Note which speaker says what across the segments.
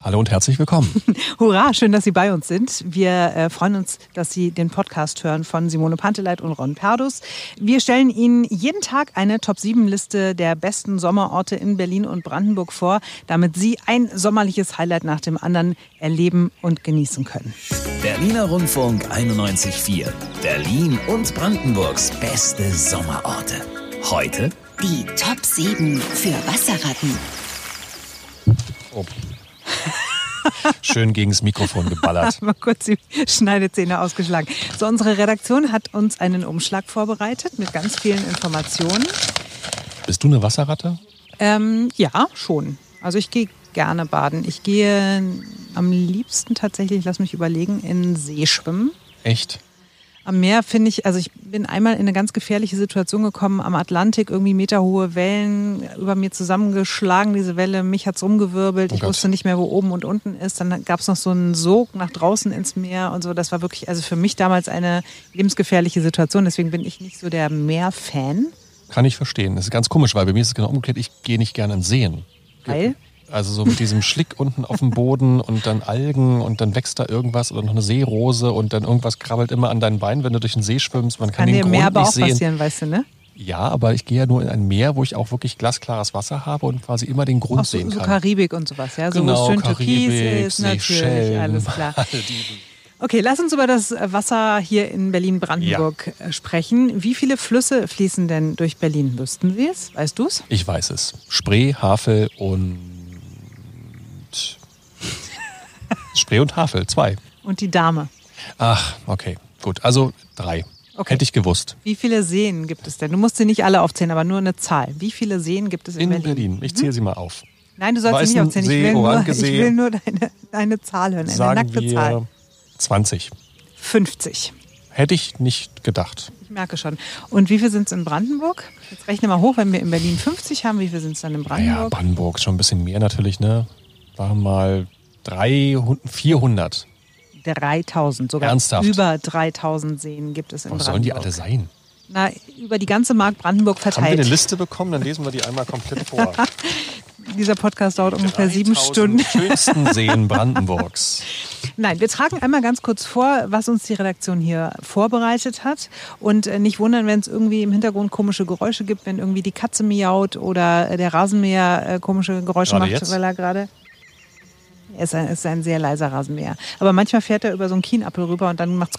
Speaker 1: Hallo und herzlich willkommen.
Speaker 2: Hurra, schön, dass Sie bei uns sind. Wir äh, freuen uns, dass Sie den Podcast hören von Simone Panteleit und Ron Perdus. Wir stellen Ihnen jeden Tag eine Top-7-Liste der besten Sommerorte in Berlin und Brandenburg vor, damit Sie ein sommerliches Highlight nach dem anderen erleben und genießen können.
Speaker 3: Berliner Rundfunk 91.4. Berlin und Brandenburgs beste Sommerorte. Heute
Speaker 4: die Top 7 für Wasserratten.
Speaker 1: Oh. Schön gegens Mikrofon geballert.
Speaker 2: Mal kurz die Schneidezähne ausgeschlagen. So, unsere Redaktion hat uns einen Umschlag vorbereitet mit ganz vielen Informationen.
Speaker 1: Bist du eine Wasserratte?
Speaker 2: Ähm, ja, schon. Also ich gehe gerne baden. Ich gehe am liebsten tatsächlich, lass mich überlegen, in See schwimmen.
Speaker 1: Echt?
Speaker 2: Am Meer finde ich, also ich bin einmal in eine ganz gefährliche Situation gekommen, am Atlantik, irgendwie meterhohe Wellen über mir zusammengeschlagen, diese Welle, mich hat es rumgewirbelt, oh ich wusste nicht mehr, wo oben und unten ist. Dann gab es noch so einen Sog nach draußen ins Meer und so. Das war wirklich, also für mich damals eine lebensgefährliche Situation. Deswegen bin ich nicht so der Meerfan.
Speaker 1: Kann ich verstehen. Das ist ganz komisch, weil bei mir ist es genau umgekehrt, ich gehe nicht gerne in Seen.
Speaker 2: Weil?
Speaker 1: Also so mit diesem Schlick unten auf dem Boden und dann Algen und dann wächst da irgendwas oder noch eine Seerose und dann irgendwas krabbelt immer an deinen Beinen, wenn du durch den See schwimmst. Man kann, kann den Grund
Speaker 2: Meer aber
Speaker 1: nicht
Speaker 2: auch
Speaker 1: sehen.
Speaker 2: passieren, weißt du, ne?
Speaker 1: Ja, aber ich gehe ja nur in ein Meer, wo ich auch wirklich glasklares Wasser habe und quasi immer den Grund
Speaker 2: auch so,
Speaker 1: sehen
Speaker 2: so
Speaker 1: kann.
Speaker 2: Karibik und sowas, ja? So
Speaker 1: genau,
Speaker 2: schön
Speaker 1: Karibik,
Speaker 2: Türkis ist, natürlich, alles klar. Okay, lass uns über das Wasser hier in Berlin-Brandenburg ja. sprechen. Wie viele Flüsse fließen denn durch Berlin? Wüssten Sie es? Weißt du es?
Speaker 1: Ich weiß es. Spree, Havel und Spree und Havel, zwei.
Speaker 2: Und die Dame.
Speaker 1: Ach, okay, gut. Also drei.
Speaker 2: Okay.
Speaker 1: Hätte ich gewusst.
Speaker 2: Wie viele Seen gibt es denn? Du musst sie nicht alle aufzählen, aber nur eine Zahl. Wie viele Seen gibt es in,
Speaker 1: in
Speaker 2: Berlin?
Speaker 1: Berlin? Ich zähle sie mal auf.
Speaker 2: Nein, du sollst sie nicht aufzählen. Ich will, nur, ich will nur deine, deine Zahl hören, eine
Speaker 1: Sagen
Speaker 2: nackte
Speaker 1: wir
Speaker 2: Zahl.
Speaker 1: 20.
Speaker 2: 50.
Speaker 1: Hätte ich nicht gedacht.
Speaker 2: Ich merke schon. Und wie viel sind es in Brandenburg? Jetzt rechne mal hoch, wenn wir in Berlin 50 haben, wie viel sind es dann in Brandenburg?
Speaker 1: Ja, Brandenburg schon ein bisschen mehr natürlich, ne? Waren mal 300, 400.
Speaker 2: 3000, sogar
Speaker 1: Ernsthaft?
Speaker 2: über 3000 Seen gibt es in
Speaker 1: Wo
Speaker 2: Brandenburg.
Speaker 1: sollen die alle sein?
Speaker 2: Na, über die ganze Mark Brandenburg
Speaker 1: Haben wir
Speaker 2: verteilt.
Speaker 1: eine Liste bekommen? Dann lesen wir die einmal komplett vor.
Speaker 2: Dieser Podcast dauert ungefähr sieben
Speaker 1: 3000
Speaker 2: Stunden.
Speaker 1: schönsten Seen Brandenburgs.
Speaker 2: Nein, wir tragen einmal ganz kurz vor, was uns die Redaktion hier vorbereitet hat. Und äh, nicht wundern, wenn es irgendwie im Hintergrund komische Geräusche gibt, wenn irgendwie die Katze miaut oder der Rasenmäher äh, komische Geräusche
Speaker 1: Gerade
Speaker 2: macht,
Speaker 1: jetzt?
Speaker 2: weil er gerade. Er ist ein, ist ein sehr leiser Rasenmäher. Aber manchmal fährt er über so einen Kienappel rüber und dann macht's.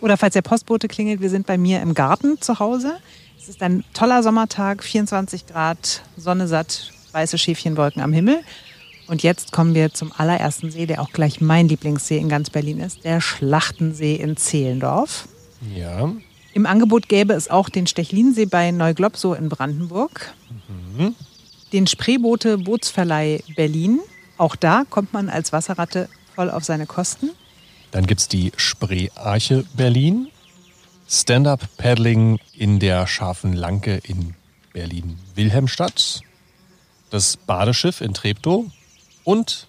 Speaker 2: Oder falls der Postbote klingelt, wir sind bei mir im Garten zu Hause. Es ist ein toller Sommertag, 24 Grad, Sonne satt, weiße Schäfchenwolken am Himmel. Und jetzt kommen wir zum allerersten See, der auch gleich mein Lieblingssee in ganz Berlin ist, der Schlachtensee in Zehlendorf.
Speaker 1: Ja.
Speaker 2: Im Angebot gäbe es auch den Stechlinsee bei Neuglobsow in Brandenburg, den Spreeboote Bootsverleih Berlin. Auch da kommt man als Wasserratte voll auf seine Kosten.
Speaker 1: Dann gibt es die Spreearche Berlin. Stand-Up-Paddling in der scharfen Lanke in Berlin-Wilhelmstadt. Das Badeschiff in Treptow. Und,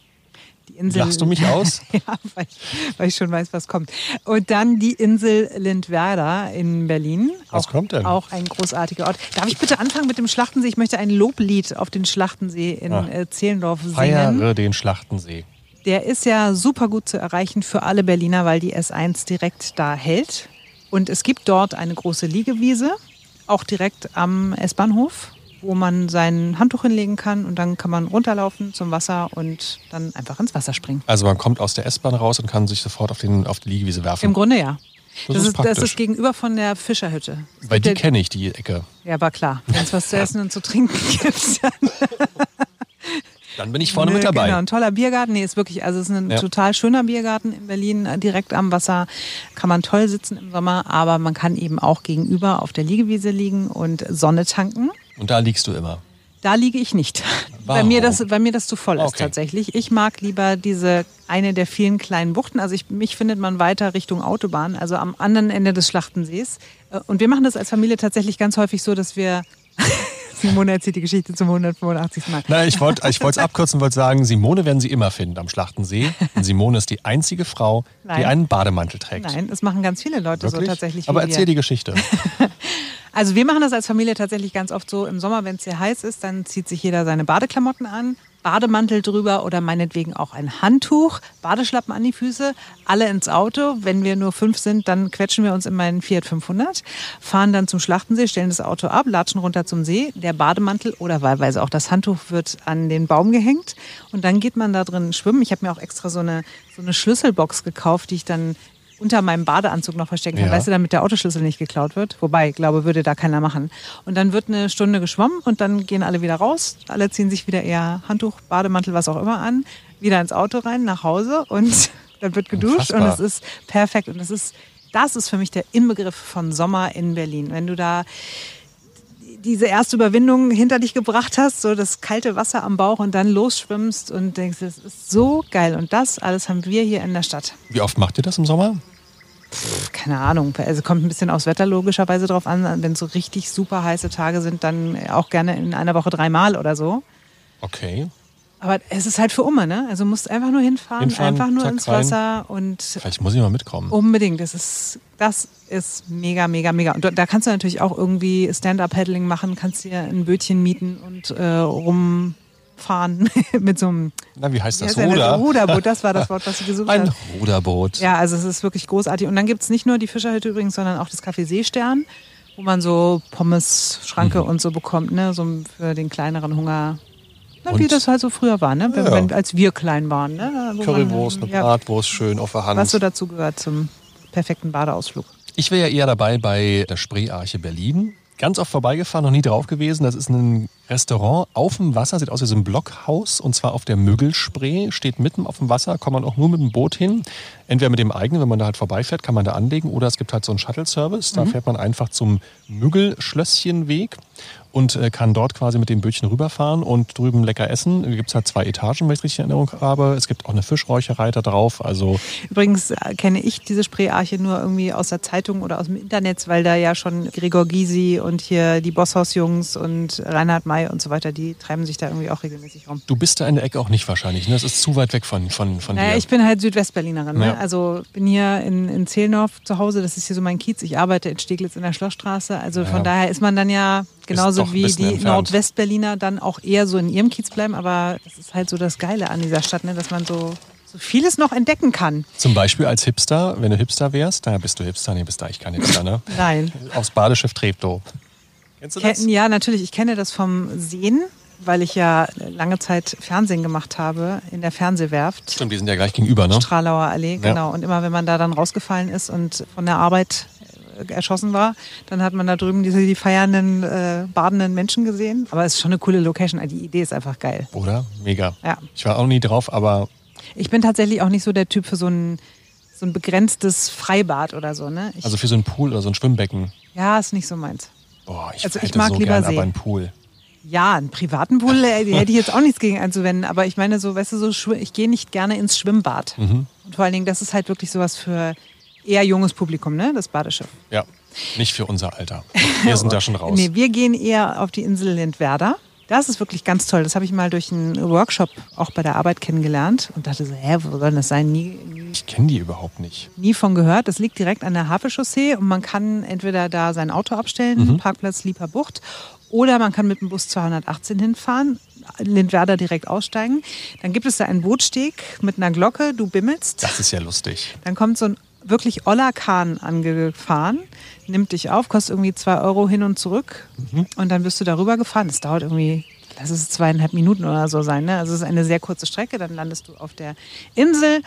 Speaker 2: Die Insel
Speaker 1: lachst du mich aus?
Speaker 2: ja, weil ich, weil ich schon weiß, was kommt. Und dann die Insel Lindwerder in Berlin.
Speaker 1: Was
Speaker 2: auch,
Speaker 1: kommt denn?
Speaker 2: Auch ein großartiger Ort. Darf ich bitte anfangen mit dem Schlachtensee? Ich möchte ein Loblied auf den Schlachtensee in
Speaker 1: Ah.
Speaker 2: äh, Zehlendorf singen.
Speaker 1: feiere den Schlachtensee.
Speaker 2: Der ist ja super gut zu erreichen für alle Berliner, weil die S1 direkt da hält. Und es gibt dort eine große Liegewiese, auch direkt am S-Bahnhof, wo man sein Handtuch hinlegen kann und dann kann man runterlaufen zum Wasser und dann einfach ins Wasser springen.
Speaker 1: Also man kommt aus der S-Bahn raus und kann sich sofort auf, den, auf die Liegewiese werfen.
Speaker 2: Im Grunde ja.
Speaker 1: Das
Speaker 2: Das,
Speaker 1: ist
Speaker 2: ist, das ist gegenüber von der Fischerhütte.
Speaker 1: Weil die kenne ich, die Ecke.
Speaker 2: Ja, war klar. Wenn es was zu essen und zu trinken gibt, dann
Speaker 1: Dann bin ich vorne
Speaker 2: Nö,
Speaker 1: mit dabei.
Speaker 2: Genau, ein toller Biergarten. Nee, ist wirklich, also es ist ein
Speaker 1: Ja.
Speaker 2: total schöner Biergarten in Berlin, äh, direkt am Wasser. Kann man toll sitzen im Sommer, aber man kann eben auch gegenüber auf der Liegewiese liegen und Sonne tanken.
Speaker 1: Und da liegst du immer.
Speaker 2: Da liege ich nicht. Bei
Speaker 1: Warum?
Speaker 2: mir, das, bei mir das zu voll ist
Speaker 1: Okay.
Speaker 2: tatsächlich. Ich mag lieber diese eine der vielen kleinen Buchten. Also ich, mich findet man weiter Richtung Autobahn, also am anderen Ende des Schlachtensees. Äh, Und wir machen das als Familie tatsächlich ganz häufig so, dass wir Simone erzählt die Geschichte zum 185. Mal.
Speaker 1: Nein, ich wollte ich es abkürzen, wollte sagen, Simone werden Sie immer finden am Schlachtensee. Und Simone ist die einzige Frau, die
Speaker 2: Nein.
Speaker 1: einen Bademantel trägt.
Speaker 2: Nein, das machen ganz viele Leute
Speaker 1: Wirklich?
Speaker 2: so tatsächlich.
Speaker 1: Aber erzähl
Speaker 2: wir.
Speaker 1: die Geschichte.
Speaker 2: Also wir machen das als Familie tatsächlich ganz oft so. Im Sommer, wenn es sehr heiß ist, dann zieht sich jeder seine Badeklamotten an, Bademantel drüber oder meinetwegen auch ein Handtuch, Badeschlappen an die Füße, alle ins Auto. Wenn wir nur fünf sind, dann quetschen wir uns in meinen Fiat 500, fahren dann zum Schlachtensee, stellen das Auto ab, latschen runter zum See. Der Bademantel oder wahlweise auch das Handtuch wird an den Baum gehängt und dann geht man da drin schwimmen. Ich habe mir auch extra so eine, so eine Schlüsselbox gekauft, die ich dann unter meinem Badeanzug noch verstecken kann, ja. weißt du, damit der Autoschlüssel nicht geklaut wird. Wobei, glaube, würde da keiner machen. Und dann wird eine Stunde geschwommen und dann gehen alle wieder raus. Alle ziehen sich wieder eher Handtuch, Bademantel, was auch immer an, wieder ins Auto rein, nach Hause und dann wird geduscht Unfassbar. und es ist perfekt. Und es ist, das ist für mich der Inbegriff von Sommer in Berlin. Wenn du da diese erste Überwindung hinter dich gebracht hast, so das kalte Wasser am Bauch und dann losschwimmst und denkst, das ist so geil. Und das alles haben wir hier in der Stadt.
Speaker 1: Wie oft macht ihr das im Sommer?
Speaker 2: Pff, keine Ahnung. Also kommt ein bisschen aufs Wetter logischerweise drauf an. Wenn es so richtig super heiße Tage sind, dann auch gerne in einer Woche dreimal oder so.
Speaker 1: Okay.
Speaker 2: Aber es ist halt für Umme, ne? Also du musst einfach nur hinfahren, hinfahren einfach nur zack, ins Wasser rein. und.
Speaker 1: Vielleicht muss ich mal mitkommen.
Speaker 2: Unbedingt. Das ist, das ist mega, mega, mega. Und da kannst du natürlich auch irgendwie Stand-up-Paddling machen, kannst dir ein Bötchen mieten und äh, rumfahren mit so einem.
Speaker 1: Na, wie heißt das? Ruder?
Speaker 2: Ruderboot, das war das Wort, was ich gesucht
Speaker 1: habe.
Speaker 2: Ein
Speaker 1: hast. Ruderboot.
Speaker 2: Ja, also es ist wirklich großartig. Und dann gibt es nicht nur die Fischerhütte übrigens, sondern auch das Café Seestern, wo man so Pommes, Schranke mhm. und so bekommt, ne? So für den kleineren Hunger na, wie das halt so früher war, ne? Wenn, ja. wenn, als wir klein waren. Ne?
Speaker 1: Currywurst, eine Bratwurst, schön auf der Hand.
Speaker 2: Was so dazu gehört zum perfekten Badeausflug.
Speaker 1: Ich wäre ja eher dabei bei der Spreearche Berlin. Ganz oft vorbeigefahren, noch nie drauf gewesen. Das ist ein Restaurant auf dem Wasser, sieht aus wie so ein Blockhaus und zwar auf der Müggelspree, steht mitten auf dem Wasser, kommt man auch nur mit dem Boot hin. Entweder mit dem eigenen, wenn man da halt vorbeifährt, kann man da anlegen oder es gibt halt so einen Shuttle-Service. Da mhm. fährt man einfach zum Müggelschlösschenweg und äh, kann dort quasi mit dem Bötchen rüberfahren und drüben lecker essen. Da gibt es halt zwei Etagen, wenn ich es richtig in Erinnerung habe. Es gibt auch eine Fischräucherei da drauf. Also
Speaker 2: Übrigens äh, kenne ich diese Spreearche nur irgendwie aus der Zeitung oder aus dem Internet, weil da ja schon Gregor Gysi und hier die Bosshaus-Jungs und Reinhard May und so weiter, die treiben sich da irgendwie auch regelmäßig rum.
Speaker 1: Du bist da in der Ecke auch nicht wahrscheinlich, ne? Das ist zu weit weg von, von, von
Speaker 2: naja,
Speaker 1: dir.
Speaker 2: Ich bin halt Südwestberlinerin. Ne? Ja. Also bin hier in, in Zehlendorf zu Hause, das ist hier so mein Kiez. Ich arbeite in Steglitz in der Schlossstraße. Also ja. von daher ist man dann ja Genauso wie die entfernt. Nordwestberliner dann auch eher so in ihrem Kiez bleiben. Aber das ist halt so das Geile an dieser Stadt, ne? dass man so, vieles noch entdecken kann.
Speaker 1: Zum Beispiel als Hipster, wenn du Hipster wärst, da bist du Hipster, nee, bist da ich kein Hipster, ne?
Speaker 2: Nein.
Speaker 1: Aufs Badeschiff Treptow.
Speaker 2: Kennst du das? Ja, natürlich. Ich kenne das vom Sehen weil ich ja lange Zeit Fernsehen gemacht habe in der Fernsehwerft.
Speaker 1: Stimmt, die sind ja gleich gegenüber, ne?
Speaker 2: Stralauer Allee, genau. Ja. Und immer wenn man da dann rausgefallen ist und von der Arbeit erschossen war. Dann hat man da drüben diese die feiernden, äh, badenden Menschen gesehen. Aber es ist schon eine coole Location. Die Idee ist einfach geil.
Speaker 1: Oder? Mega.
Speaker 2: Ja.
Speaker 1: Ich war auch nie drauf, aber.
Speaker 2: Ich bin tatsächlich auch nicht so der Typ für so ein, so ein begrenztes Freibad oder so. Ne?
Speaker 1: Ich, also für so ein Pool oder so ein Schwimmbecken.
Speaker 2: Ja, ist nicht so meins.
Speaker 1: Boah, ich, also ich mag so lieber gern, See. aber ein Pool.
Speaker 2: Ja, einen privaten Pool äh, hätte ich jetzt auch nichts gegen einzuwenden, aber ich meine so, weißt du, so ich gehe nicht gerne ins Schwimmbad. Mhm. Und vor allen Dingen, das ist halt wirklich sowas für eher junges Publikum, ne? Das Badeschiff.
Speaker 1: Ja, nicht für unser Alter. Wir sind da schon raus.
Speaker 2: Nee, wir gehen eher auf die Insel Lindwerder. Das ist wirklich ganz toll. Das habe ich mal durch einen Workshop auch bei der Arbeit kennengelernt und dachte so, hä, wo soll das sein? Nie,
Speaker 1: nie ich kenne die überhaupt nicht.
Speaker 2: Nie von gehört. Das liegt direkt an der Hafenchaussee und man kann entweder da sein Auto abstellen, mhm. Parkplatz Lieper Bucht, oder man kann mit dem Bus 218 hinfahren, Lindwerder direkt aussteigen. Dann gibt es da einen Bootsteg mit einer Glocke, du bimmelst.
Speaker 1: Das ist ja lustig.
Speaker 2: Dann kommt so ein wirklich Oller Kahn angefahren, nimmt dich auf, kostet irgendwie zwei Euro hin und zurück mhm. und dann wirst du darüber gefahren. Das dauert irgendwie, lass es zweieinhalb Minuten oder so sein. Ne? Also es ist eine sehr kurze Strecke, dann landest du auf der Insel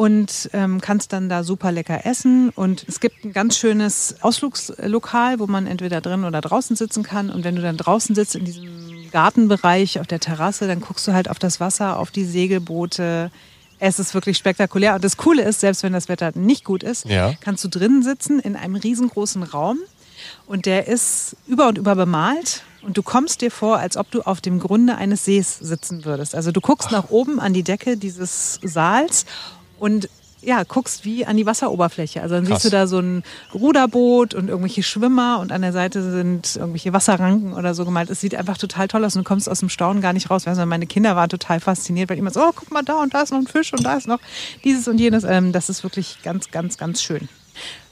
Speaker 2: und ähm, kannst dann da super lecker essen. Und es gibt ein ganz schönes Ausflugslokal, wo man entweder drin oder draußen sitzen kann. Und wenn du dann draußen sitzt in diesem Gartenbereich auf der Terrasse, dann guckst du halt auf das Wasser, auf die Segelboote, es ist wirklich spektakulär. Und das Coole ist, selbst wenn das Wetter nicht gut ist, ja. kannst du drinnen sitzen in einem riesengroßen Raum. Und der ist über und über bemalt. Und du kommst dir vor, als ob du auf dem Grunde eines Sees sitzen würdest. Also du guckst Ach. nach oben an die Decke dieses Saals und ja, guckst wie an die Wasseroberfläche. Also dann Krass. siehst du da so ein Ruderboot und irgendwelche Schwimmer und an der Seite sind irgendwelche Wasserranken oder so gemalt. Es sieht einfach total toll aus und du kommst aus dem Staunen gar nicht raus. Also meine Kinder waren total fasziniert, weil immer so, oh, guck mal da und da ist noch ein Fisch und da ist noch dieses und jenes. Ähm, das ist wirklich ganz, ganz, ganz schön.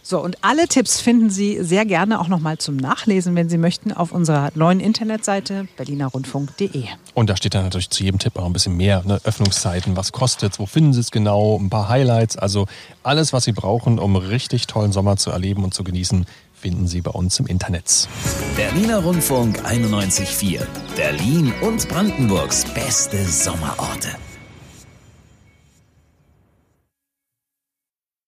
Speaker 2: So, und alle Tipps finden Sie sehr gerne auch nochmal zum Nachlesen, wenn Sie möchten, auf unserer neuen Internetseite berlinerrundfunk.de.
Speaker 1: Und da steht dann natürlich zu jedem Tipp auch ein bisschen mehr. Ne? Öffnungszeiten, was kostet es, wo finden Sie es genau, ein paar Highlights. Also alles, was Sie brauchen, um richtig tollen Sommer zu erleben und zu genießen, finden Sie bei uns im Internet.
Speaker 3: Berliner Rundfunk 91.4. Berlin und Brandenburgs beste Sommerorte.